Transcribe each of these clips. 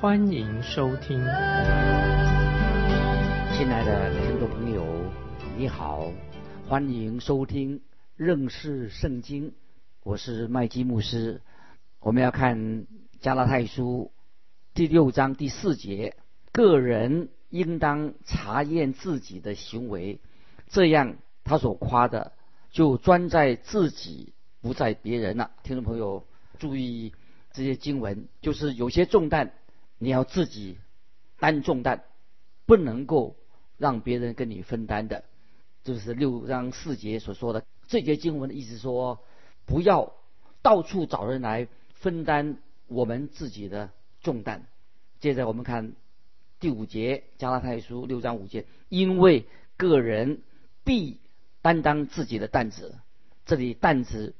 欢迎收听。亲爱的听众朋友，你好，欢迎收听认识圣经，我是麦基牧师。我们要看加拉太书第六章第四节，个人应当查验自己的行为，这样他所夸的就专在自己，不在别人了。听众朋友注意这些经文，就是有些重担你要自己担重担，不能够让别人跟你分担的。就是六章四节所说的这节经文的意思，说不要到处找人来。分担我们自己的重担。接着我们看第五节，加拉太书六章五节，因为个人必担当自己的担子。这里担子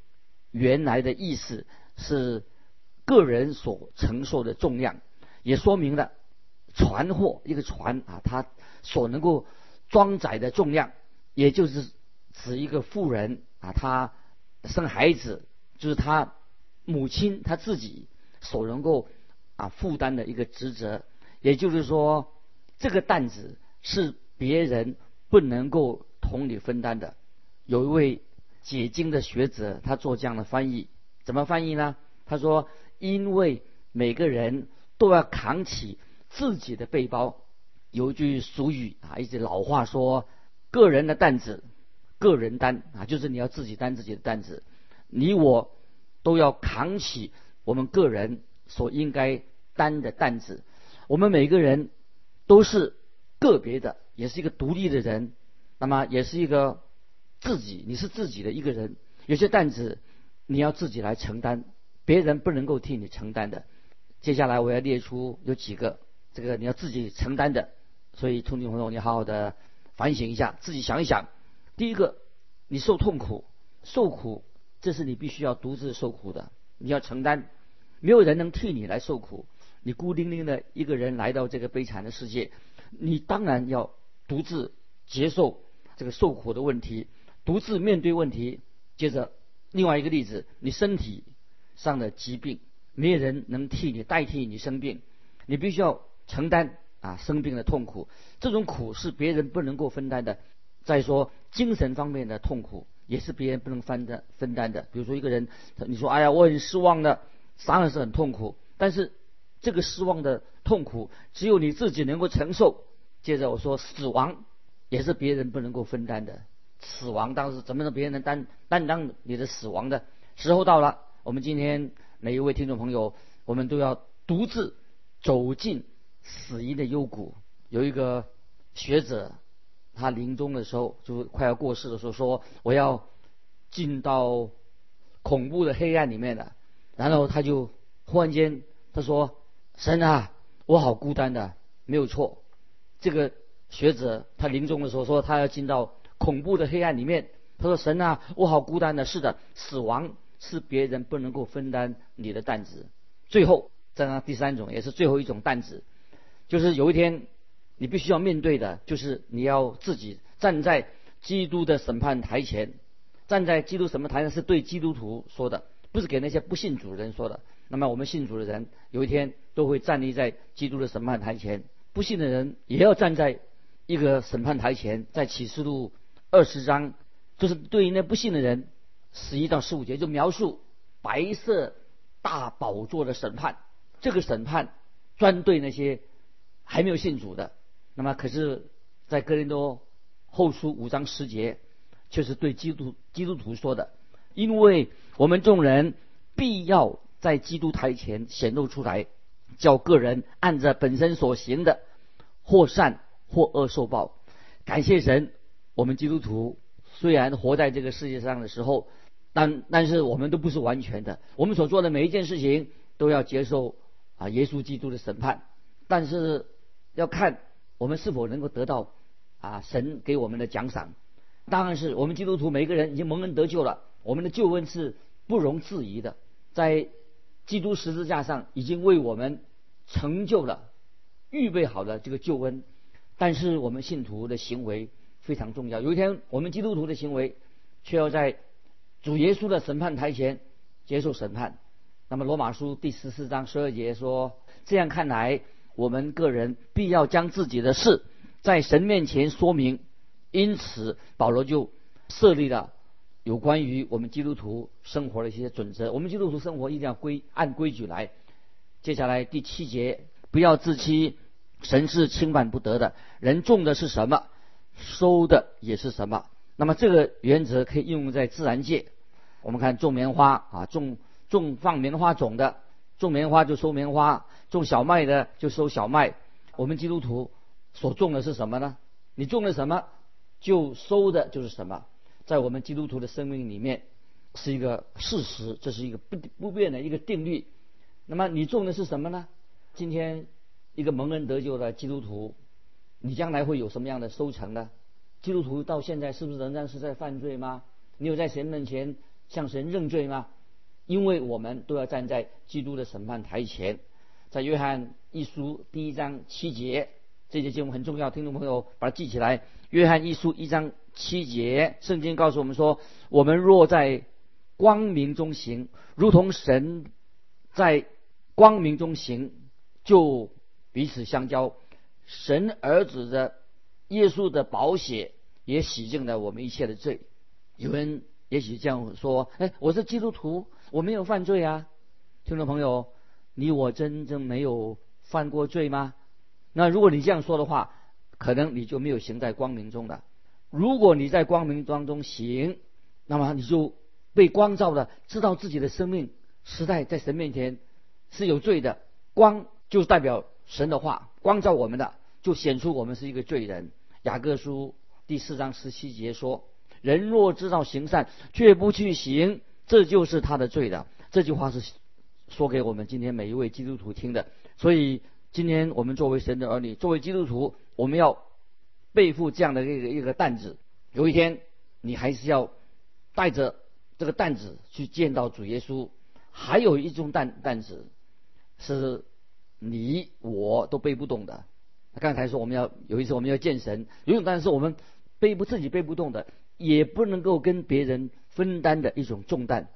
原来的意思是个人所承受的重量，也说明了船货一个船啊，它所能够装载的重量，也就是指一个妇人啊，她生孩子就是她。母亲她自己所能够啊负担的一个职责，也就是说，这个担子是别人不能够同你分担的。有一位解经的学者，他做这样的翻译，怎么翻译呢？他说：“因为每个人都要扛起自己的背包。”有一句俗语啊，一句老话说：“个人的担子，个人担啊，就是你要自己担自己的担子。”你我。都要扛起我们个人所应该担的担子。我们每个人都是个别的，也是一个独立的人，那么也是一个自己，你是自己的一个人。有些担子你要自己来承担，别人不能够替你承担的。接下来我要列出有几个，这个你要自己承担的。所以，听众朋友，你好好的反省一下，自己想一想。第一个，你受痛苦，受苦。这是你必须要独自受苦的，你要承担，没有人能替你来受苦，你孤零零的一个人来到这个悲惨的世界，你当然要独自接受这个受苦的问题，独自面对问题。接着，另外一个例子，你身体上的疾病，没有人能替你代替你生病，你必须要承担啊生病的痛苦，这种苦是别人不能够分担的。再说精神方面的痛苦。也是别人不能分担分担的。比如说一个人，你说哎呀，我很失望的，当然是很痛苦。但是这个失望的痛苦，只有你自己能够承受。接着我说，死亡也是别人不能够分担的。死亡当时怎么能别人能担担当你的死亡的时候到了？我们今天每一位听众朋友，我们都要独自走进死因的幽谷。有一个学者。他临终的时候，就快要过世的时候，说：“我要进到恐怖的黑暗里面了。”然后他就忽然间他说：“神啊，我好孤单的。”没有错，这个学者他临终的时候说他要进到恐怖的黑暗里面。他说：“神啊，我好孤单的。”是的，死亡是别人不能够分担你的担子。最后，再那第三种，也是最后一种担子，就是有一天。你必须要面对的，就是你要自己站在基督的审判台前，站在基督审判台上是对基督徒说的，不是给那些不信主的人说的。那么我们信主的人，有一天都会站立在基督的审判台前，不信的人也要站在一个审判台前。在启示录二十章，就是对于那不信的人，十一到十五节就描述白色大宝座的审判。这个审判专对那些还没有信主的。那么，可是，在哥林多后书五章十节，却是对基督基督徒说的，因为我们众人必要在基督台前显露出来，叫个人按着本身所行的，或善或恶受报。感谢神，我们基督徒虽然活在这个世界上的时候，但但是我们都不是完全的，我们所做的每一件事情都要接受啊耶稣基督的审判，但是。要看我们是否能够得到啊神给我们的奖赏。当然是我们基督徒每个人已经蒙恩得救了，我们的救恩是不容置疑的，在基督十字架上已经为我们成就了、预备好了这个救恩。但是我们信徒的行为非常重要。有一天，我们基督徒的行为却要在主耶稣的审判台前接受审判。那么，罗马书第十四章十二节说：“这样看来，我们个人必要将自己的事在神面前说明。”因此，保罗就设立了有关于我们基督徒生活的一些准则。我们基督徒生活一定要规按规矩来。接下来第七节，不要自欺。神是轻慢不得的，人种的是什么，收的也是什么。那么这个原则可以应用在自然界。我们看种棉花啊，种种放棉花种的，种棉花就收棉花；种小麦的就收小麦。我们基督徒所种的是什么呢？你种了什么，就收的就是什么。在我们基督徒的生命里面，是一个事实，这是一个不不变的一个定律。那么你种的是什么呢？今天。一个蒙恩得救的基督徒，你将来会有什么样的收成呢？基督徒到现在是不是仍然是在犯罪吗？你有在神面前向神认罪吗？因为我们都要站在基督的审判台前。在约翰一书第一章七节，这节经文很重要，听众朋友把它记起来。约翰一书一章七节，圣经告诉我们说：我们若在光明中行，如同神在光明中行，就。彼此相交，神儿子的耶稣的宝血也洗净了我们一切的罪。有人也许这样说：“哎，我是基督徒，我没有犯罪啊。”听众朋友，你我真正没有犯过罪吗？那如果你这样说的话，可能你就没有行在光明中的。如果你在光明当中行，那么你就被光照的，知道自己的生命实在在神面前是有罪的。光就代表。神的话光照我们的，就显出我们是一个罪人。雅各书第四章十七节说：“人若知道行善，却不去行，这就是他的罪的。”这句话是说给我们今天每一位基督徒听的。所以，今天我们作为神的儿女，作为基督徒，我们要背负这样的一个一个担子。有一天，你还是要带着这个担子去见到主耶稣。还有一种担担子是。你我都背不动的。刚才说我们要有一次我们要见神，有一种当然是我们背不自己背不动的，也不能够跟别人分担的一种重担，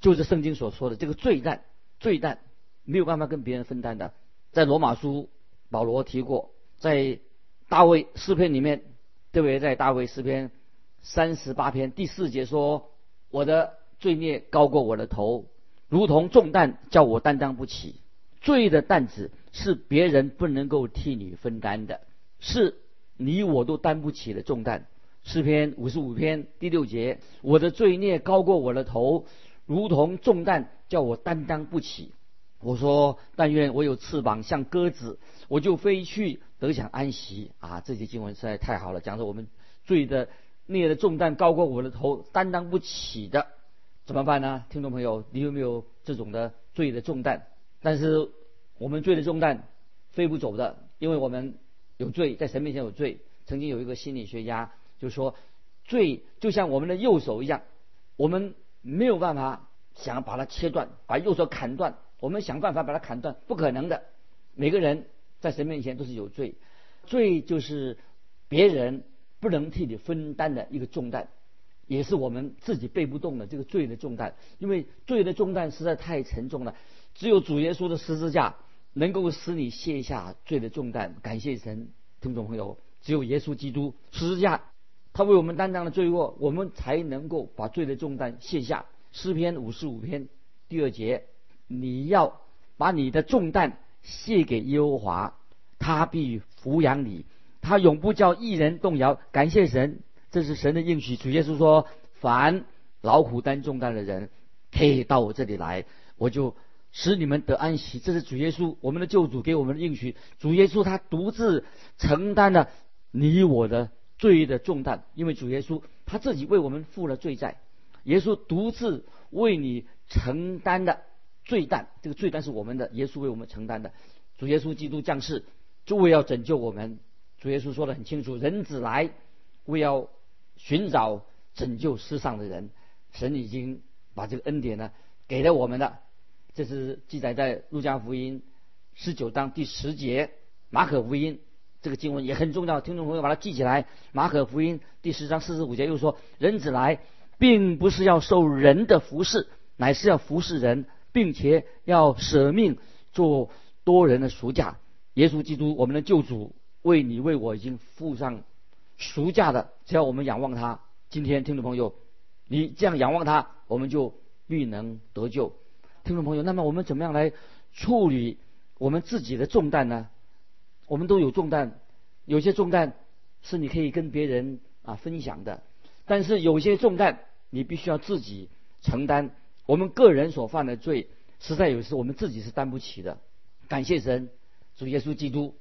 就是圣经所说的这个罪担，罪担没有办法跟别人分担的。在罗马书保罗提过，在大卫诗篇里面，特别在大卫诗篇三十八篇第四节说：“我的罪孽高过我的头，如同重担，叫我担当不起。”罪的担子是别人不能够替你分担的，是你我都担不起的重担。诗篇五十五篇第六节：我的罪孽高过我的头，如同重担，叫我担当不起。我说：但愿我有翅膀，像鸽子，我就飞去得享安息。啊，这些经文实在太好了，讲着我们罪的孽的重担高过我的头，担当不起的，怎么办呢？听众朋友，你有没有这种的罪的重担？但是我们罪的重担飞不走的，因为我们有罪，在神面前有罪。曾经有一个心理学家就说，罪就像我们的右手一样，我们没有办法想把它切断，把右手砍断，我们想办法把它砍断，不可能的。每个人在神面前都是有罪，罪就是别人不能替你分担的一个重担，也是我们自己背不动的这个罪的重担，因为罪的重担实在太沉重了。只有主耶稣的十字架能够使你卸下罪的重担。感谢神，听众朋友，只有耶稣基督十字架，他为我们担当了罪恶，我们才能够把罪的重担卸下。诗篇五十五篇第二节，你要把你的重担卸给耶和华，他必抚养你，他永不叫一人动摇。感谢神，这是神的应许。主耶稣说：“凡劳苦担重担的人，可以到我这里来，我就。”使你们得安息，这是主耶稣，我们的救主给我们的应许。主耶稣他独自承担了你我的罪的重担，因为主耶稣他自己为我们付了罪债。耶稣独自为你承担的罪担，这个罪担是我们的，耶稣为我们承担的。主耶稣基督降世，就为要拯救我们。主耶稣说的很清楚，人子来为要寻找拯救世上的人。神已经把这个恩典呢给了我们了，这是记载在路加福音十九章第十节，马可福音这个经文也很重要，听众朋友把它记起来。马可福音第十章四十五节又说，人子来并不是要受人的服侍，乃是要服侍人，并且要舍命做多人的赎价。耶稣基督，我们的救主，为你为我已经付上赎价的，只要我们仰望他。今天听众朋友。你这样仰望他，我们就必能得救。听众朋友，那么我们怎么样来处理我们自己的重担呢？我们都有重担，有些重担是你可以跟别人啊分享的，但是有些重担你必须要自己承担。我们个人所犯的罪，实在有时我们自己是担不起的。感谢神，主耶稣基督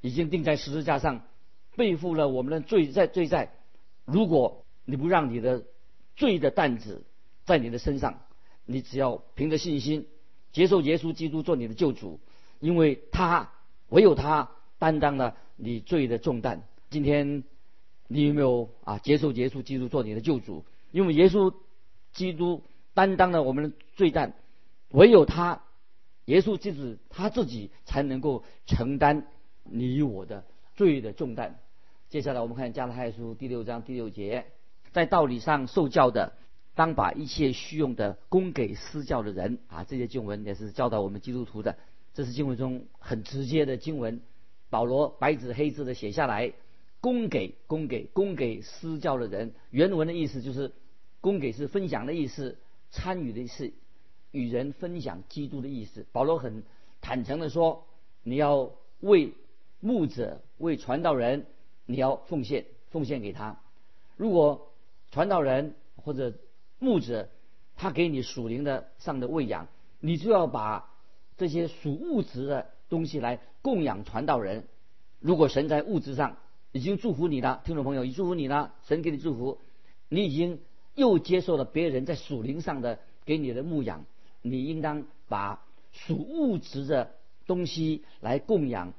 已经钉在十字架上，背负了我们的罪在罪在。如果你不让你的罪的担子在你的身上，你只要凭着信心接受耶稣基督做你的救主，因为他唯有他担当了你罪的重担。今天你有没有啊接受耶稣基督做你的救主？因为耶稣基督担当了我们的罪担，唯有他耶稣基督他自己才能够承担你我的罪的重担。接下来我们看加拉太书第六章第六节。在道理上受教的，当把一切虚用的供给私教的人啊！这些经文也是教导我们基督徒的。这是经文中很直接的经文，保罗白纸黑字的写下来，供给供给供给私教的人。原文的意思就是供给是分享的意思，参与的是与人分享基督的意思。保罗很坦诚的说，你要为牧者、为传道人，你要奉献，奉献给他。如果传道人或者牧者，他给你属灵的上的喂养，你就要把这些属物质的东西来供养传道人。如果神在物质上已经祝福你了，听众朋友，已祝福你了，神给你祝福，你已经又接受了别人在属灵上的给你的牧养，你应当把属物质的东西来供养、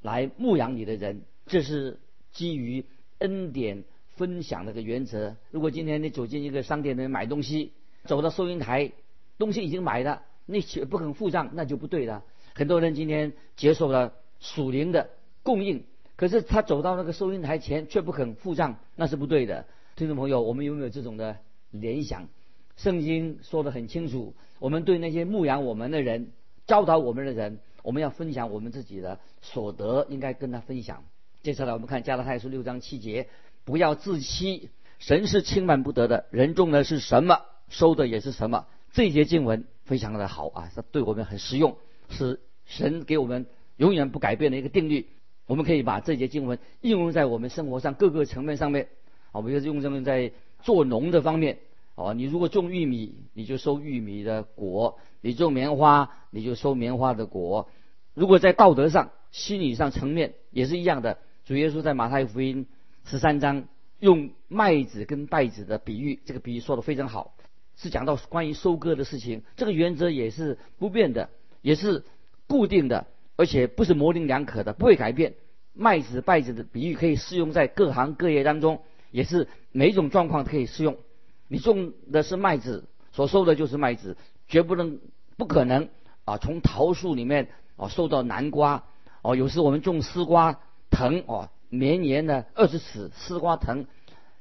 来牧养你的人。这是基于恩典。分享那个原则。如果今天你走进一个商店里面买东西，走到收银台，东西已经买了，你却不肯付账，那就不对了。很多人今天接受了属灵的供应，可是他走到那个收银台前却不肯付账，那是不对的。听众朋友，我们有没有这种的联想？圣经说的很清楚，我们对那些牧养我们的人、教导我们的人，我们要分享我们自己的所得，应该跟他分享。接下来我们看加拉太书六章七节。不要自欺，神是轻慢不得的，人种的是什么，收的也是什么。这节经文非常的好啊，它对我们很实用，是神给我们永远不改变的一个定律。我们可以把这节经文应用在我们生活上各个层面上面啊，比如用这么在做农的方面啊，你如果种玉米，你就收玉米的果；你种棉花，你就收棉花的果。如果在道德上、心理上层面也是一样的，主耶稣在马太福音。十三章用麦子跟稗子的比喻，这个比喻说的非常好，是讲到关于收割的事情。这个原则也是不变的，也是固定的，而且不是模棱两可的，不会改变。麦子、稗子的比喻可以适用在各行各业当中，也是每一种状况可以适用。你种的是麦子，所收的就是麦子，绝不能、不可能啊！从桃树里面啊收到南瓜哦，有时我们种丝瓜藤哦。绵延的二十尺丝瓜藤，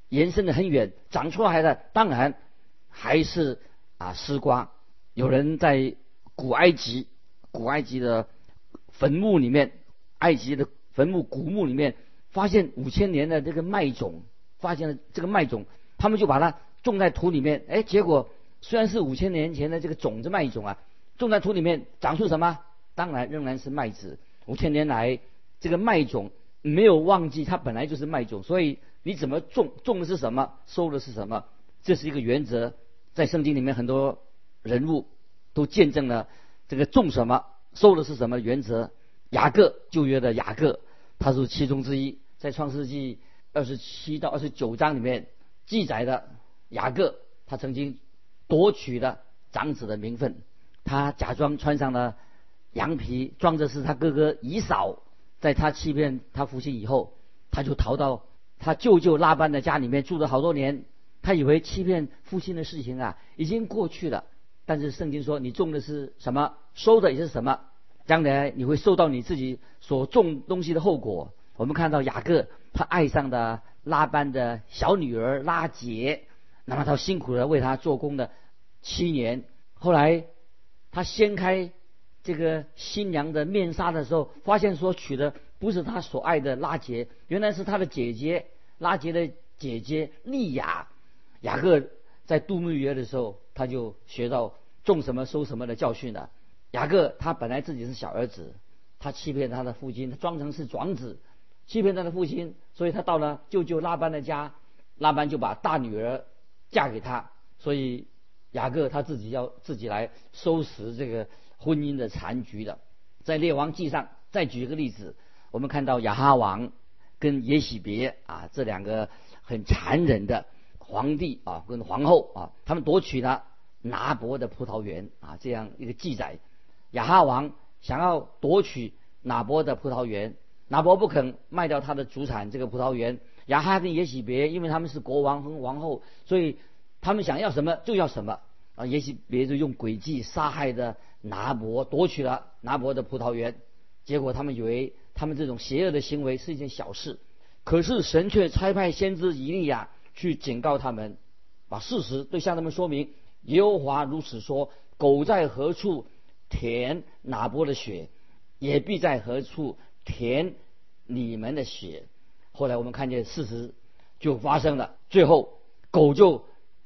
延伸的很远，长出来的当然还是啊丝瓜。有人在古埃及古埃及的坟墓里面，埃及的坟墓古墓里面发现五千年的这个麦种，发现了这个麦种，他们就把它种在土里面。哎，结果虽然是五千年前的这个种子麦种啊，种在土里面长出什么？当然仍然是麦子。五千年来这个麦种。没有忘记，它本来就是麦种，所以你怎么种，种的是什么，收的是什么，这是一个原则。在圣经里面，很多人物都见证了这个种什么，收的是什么原则。雅各旧约的雅各，他是其中之一，在创世纪二十七到二十九章里面记载的雅各，他曾经夺取了长子的名分，他假装穿上了羊皮，装着是他哥哥以扫。在他欺骗他父亲以后，他就逃到他舅舅拉班的家里面住了好多年。他以为欺骗父亲的事情啊已经过去了，但是圣经说你种的是什么，收的也是什么，将来你会受到你自己所种东西的后果。我们看到雅各他爱上的拉班的小女儿拉杰，那么他辛苦的为他做工的七年，后来他掀开这个新娘的面纱的时候，发现说娶的不是他所爱的拉杰，原来是他的姐姐拉杰的姐姐利亚。雅各在度蜜月的时候，他就学到种什么收什么的教训了。雅各他本来自己是小儿子，他欺骗他的父亲，他装成是长子，欺骗他的父亲，所以他到了舅舅拉班的家，拉班就把大女儿嫁给他，所以雅各他自己要自己来收拾这个婚姻的残局的。在列王记上，再举一个例子，我们看到亚哈王跟耶喜别啊这两个很残忍的。皇帝啊，跟皇后啊，他们夺取了拿伯的葡萄园啊，这样一个记载。亚哈王想要夺取拿伯的葡萄园，拿伯不肯卖掉他的主产这个葡萄园。亚哈跟耶喜别，因为他们是国王和王后，所以他们想要什么就要什么啊。也许别人用诡计杀害的拿伯，夺取了拿伯的葡萄园。结果他们以为他们这种邪恶的行为是一件小事，可是神却差派先知以利亚。去警告他们，把事实对向他们说明。耶和华如此说：狗在何处舔哪波的血，也必在何处舔你们的血。后来我们看见事实就发生了，最后狗就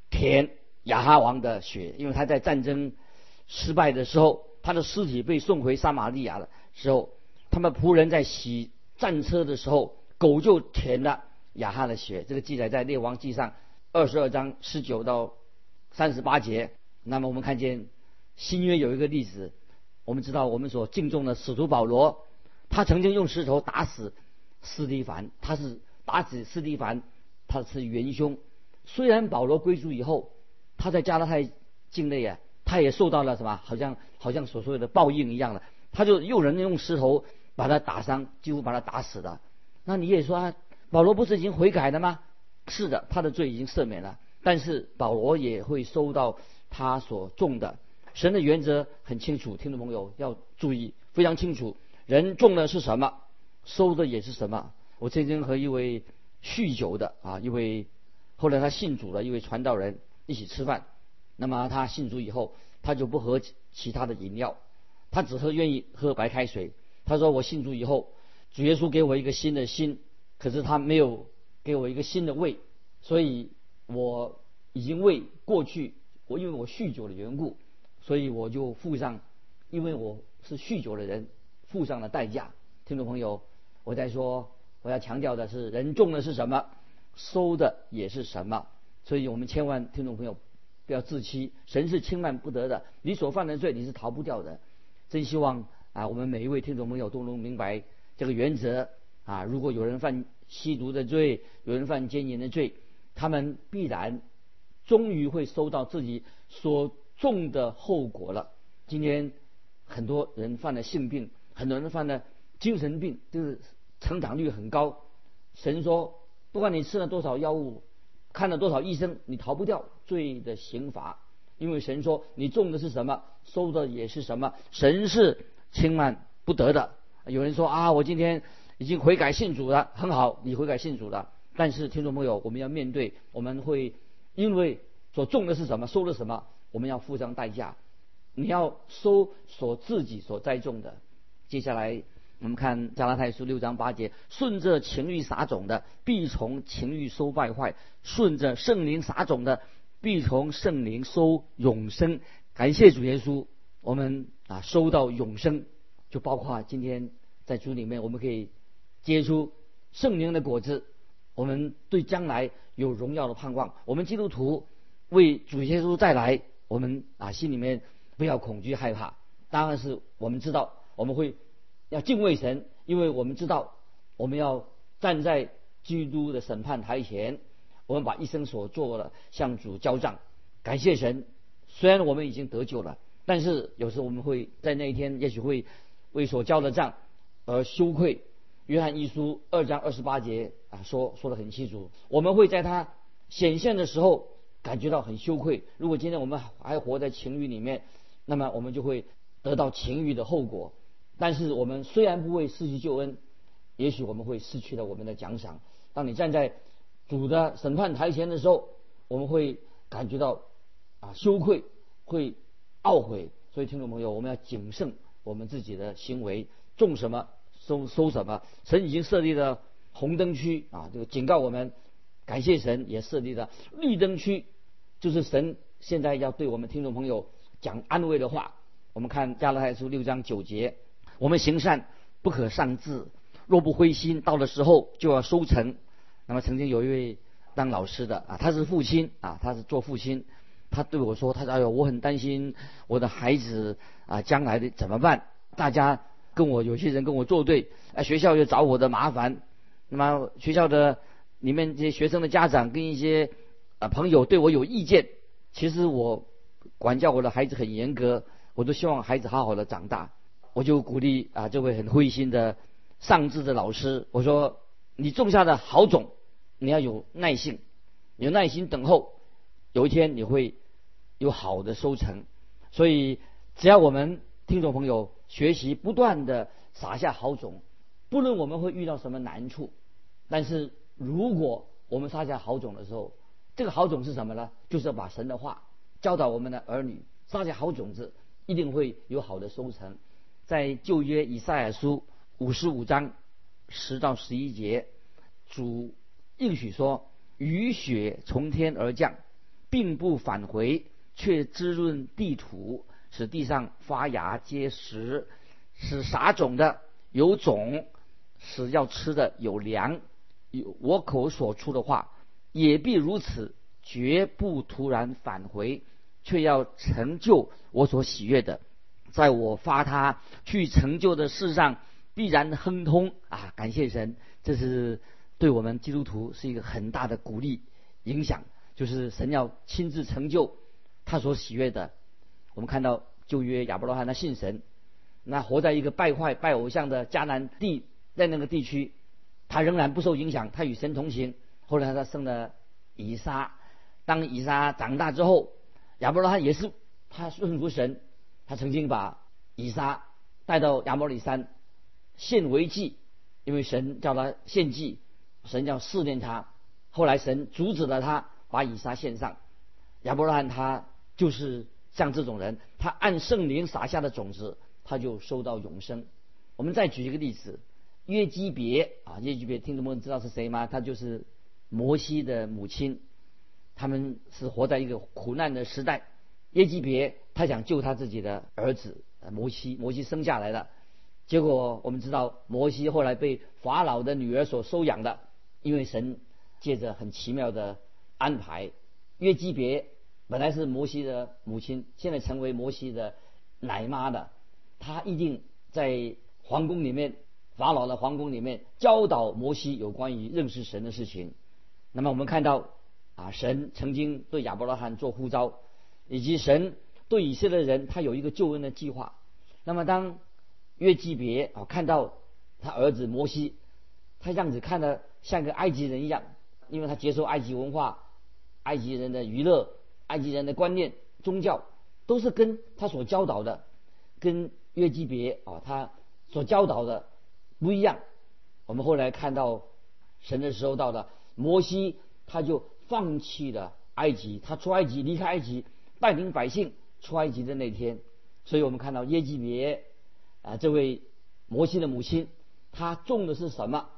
舔亚哈王的血，因为他在战争失败的时候，他的尸体被送回撒玛利亚的时候，他们仆人在洗战车的时候，狗就舔了。亚哈的血，这个记载在列王记上二十二章十九到三十八节。那么我们看见新约有一个例子，我们知道我们所敬重的使徒保罗，他曾经用石头打死斯蒂凡，他是打死斯蒂凡，他是元凶。虽然保罗归主以后，他在加拉太境内啊，他也受到了什么？好像好像所说的报应一样的，他就有人用石头把他打伤，几乎把他打死了。那你也说？保罗不是已经悔改了吗？是的，他的罪已经赦免了。但是保罗也会收到他所种的。神的原则很清楚，听众朋友要注意，非常清楚。人种的是什么，收的也是什么。我曾经和一位酗酒的啊，一位后来他信主了，一位传道人一起吃饭。那么他信主以后，他就不喝其他的饮料，他只喝愿意喝白开水。他说：“我信主以后，主耶稣给我一个新的心。”可是他没有给我一个新的胃，所以我已经为过去我因为我酗酒的缘故，所以我就付上，因为我是酗酒的人，付上了代价。听众朋友，我在说我要强调的是，人种的是什么，收的也是什么。所以我们千万听众朋友不要自欺，神是轻慢不得的，你所犯的罪你是逃不掉的。真希望啊，我们每一位听众朋友都能明白这个原则。啊，如果有人犯吸毒的罪，有人犯奸淫的罪，他们必然终于会收到自己所种的后果了。今天很多人犯了性病，很多人犯了精神病，就是成长率很高。神说，不管你吃了多少药物，看了多少医生，你逃不掉罪的刑罚，因为神说你种的是什么，收的也是什么。神是轻慢不得的。有人说啊，我今天。已经悔改信主了，很好，你悔改信主了。但是听众朋友，我们要面对，我们会因为所种的是什么，收的什么，我们要付上代价。你要收所自己所栽种的。接下来我们看加拉太书六章八节：顺着情欲撒种的，必从情欲收败坏；顺着圣灵撒种的，必从圣灵收永生。感谢主耶稣，我们啊收到永生，就包括今天在主里面，我们可以。结出圣灵的果子，我们对将来有荣耀的盼望。我们基督徒为主耶稣再来，我们啊心里面不要恐惧害怕。当然是我们知道我们会要敬畏神，因为我们知道我们要站在基督的审判台前，我们把一生所做的向主交账。感谢神，虽然我们已经得救了，但是有时候我们会在那一天，也许会为所交的账而羞愧。约翰一书二章二十八节啊，说说的很清楚，我们会在他显现的时候感觉到很羞愧。如果今天我们还活在情欲里面，那么我们就会得到情欲的后果。但是我们虽然不会失去救恩，也许我们会失去了我们的奖赏。当你站在主的审判台前的时候，我们会感觉到啊羞愧，会懊悔。所以听众朋友，我们要谨慎我们自己的行为，种什么收收什么。神已经设立了红灯区啊，这个警告我们。感谢神也设立了绿灯区，就是神现在要对我们听众朋友讲安慰的话。我们看加拉太书六章九节，我们行善不可丧志，若不灰心，到了时候就要收成。那么曾经有一位当老师的啊，他是父亲啊，他是做父亲，他对我说：“他说哎呦，我很担心我的孩子啊，将来的怎么办？大家跟我有些人跟我作对，哎，学校又找我的麻烦。那么学校的里面这些学生的家长跟一些啊朋友对我有意见。其实我管教我的孩子很严格，我都希望孩子好好的长大。我就鼓励啊这位很灰心的上智的老师，我说你种下的好种。”你要有耐性，有耐心等候，有一天你会有好的收成。所以，只要我们听众朋友学习，不断的撒下好种，不论我们会遇到什么难处，但是如果我们撒下好种的时候，这个好种是什么呢？就是要把神的话教导我们的儿女，撒下好种子，一定会有好的收成。在旧约以赛亚书五十五章十到十一节，主。应许说：“雨雪从天而降，并不返回，却滋润地土，使地上发芽结实，使撒种的有种，使要吃的有粮。有我口所出的话，也必如此，绝不突然返回，却要成就我所喜悦的。在我发他去成就的事上，必然亨通啊！感谢神，这是。”对我们基督徒是一个很大的鼓励影响，就是神要亲自成就他所喜悦的。我们看到旧约亚伯拉罕他信神，那活在一个败坏拜偶像的迦南地，在那个地区，他仍然不受影响，他与神同行。后来他生了以撒，当以撒长大之后，亚伯拉罕也是他顺服神，他曾经把以撒带到亚摩里山献为祭，因为神叫他献祭。神要试炼他，后来神阻止了他把以撒献上。亚伯拉罕他就是像这种人，他按圣灵撒下的种子，他就收到永生。我们再举一个例子，约基别啊，约基别，听众们知道是谁吗？他就是摩西的母亲。他们是活在一个苦难的时代。约基别他想救他自己的儿子摩西，摩西生下来的，结果我们知道摩西后来被法老的女儿所收养的。因为神借着很奇妙的安排，约基别本来是摩西的母亲，现在成为摩西的奶妈的，她一定在皇宫里面，法老的皇宫里面教导摩西有关于认识神的事情。那么我们看到啊，神曾经对亚伯拉罕做呼召，以及神对以色列人他有一个救恩的计划。那么当约基别啊看到他儿子摩西，他样子看的。像个埃及人一样，因为他接受埃及文化、埃及人的娱乐、埃及人的观念、宗教，都是跟他所教导的，跟约基别啊他所教导的不一样。我们后来看到神的时候到了，摩西他就放弃了埃及，他出埃及离开埃及，带领百姓出埃及的那天，所以我们看到耶基别啊这位摩西的母亲，她种的是什么？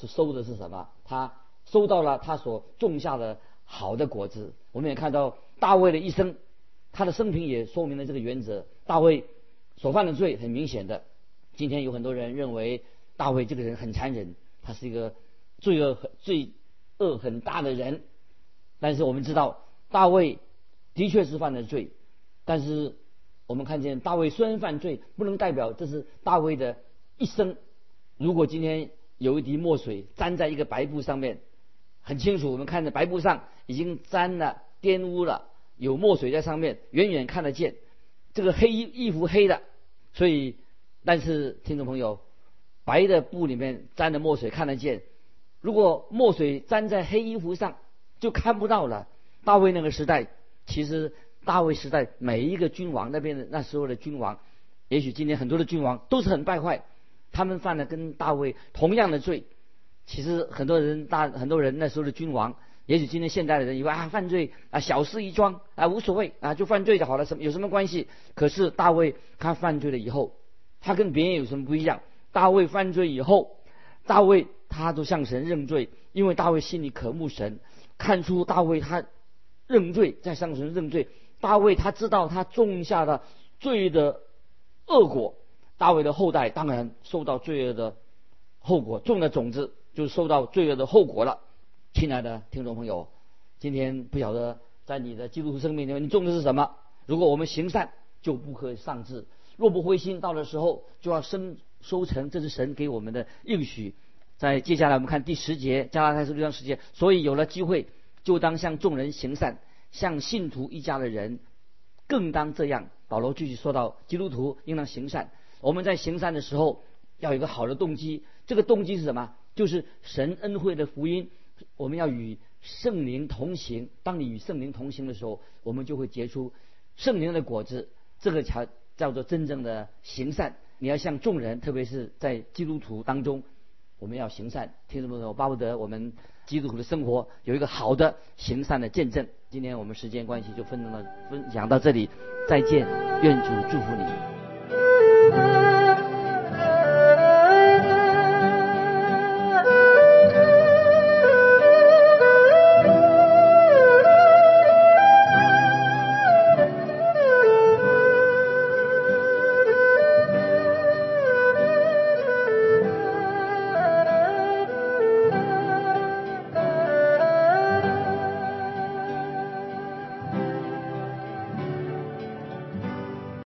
是收的是什么？他收到了他所种下的好的果子。我们也看到大卫的一生，他的生平也说明了这个原则。大卫所犯的罪很明显的。今天有很多人认为大卫这个人很残忍，他是一个罪恶很罪恶很大的人。但是我们知道大卫的确是犯了罪，但是我们看见大卫虽然犯罪，不能代表这是大卫的一生。如果今天，有一滴墨水沾在一个白布上面，很清楚。我们看着白布上已经沾了、玷污了，有墨水在上面，远远看得见。这个黑衣服黑的，所以，但是听众朋友，白的布里面沾的墨水看得见，如果墨水沾在黑衣服上就看不到了。大卫那个时代，其实大卫时代每一个君王那边的那时候的君王，也许今天很多的君王都是很败坏，他们犯了跟大卫同样的罪。其实很多人大很多人那时候的君王，也许今天现代的人以为啊犯罪啊小事一桩啊无所谓啊就犯罪就好了什么有什么关系？可是大卫他犯罪了以后，他跟别人有什么不一样？大卫犯罪以后，大卫他都向神认罪，因为大卫心里渴慕神，看出大卫他。认罪，在上神认罪。大卫他知道他种下的罪的恶果，大卫的后代当然受到罪恶的后果，种的种子就受到罪恶的后果了。亲爱的听众朋友，今天不晓得在你的基督徒生命里面，你种的是什么？如果我们行善，就不可丧志；若不灰心，到的时候就要生收成。这是神给我们的应许。在接下来我们看第十节，加拉太书六章十节。所以有了机会。就当向众人行善，像信徒一家的人更当这样。保罗继续说到，基督徒应当行善。我们在行善的时候要有一个好的动机，这个动机是什么？就是神恩惠的福音。我们要与圣灵同行。当你与圣灵同行的时候，我们就会结出圣灵的果子。这个才叫做真正的行善。你要向众人，特别是在基督徒当中，我们要行善。听众朋友，巴不得我们。基督徒的生活有一个好的行善的见证。今天我们时间关系就分享到分享到这里再见。愿主祝福你。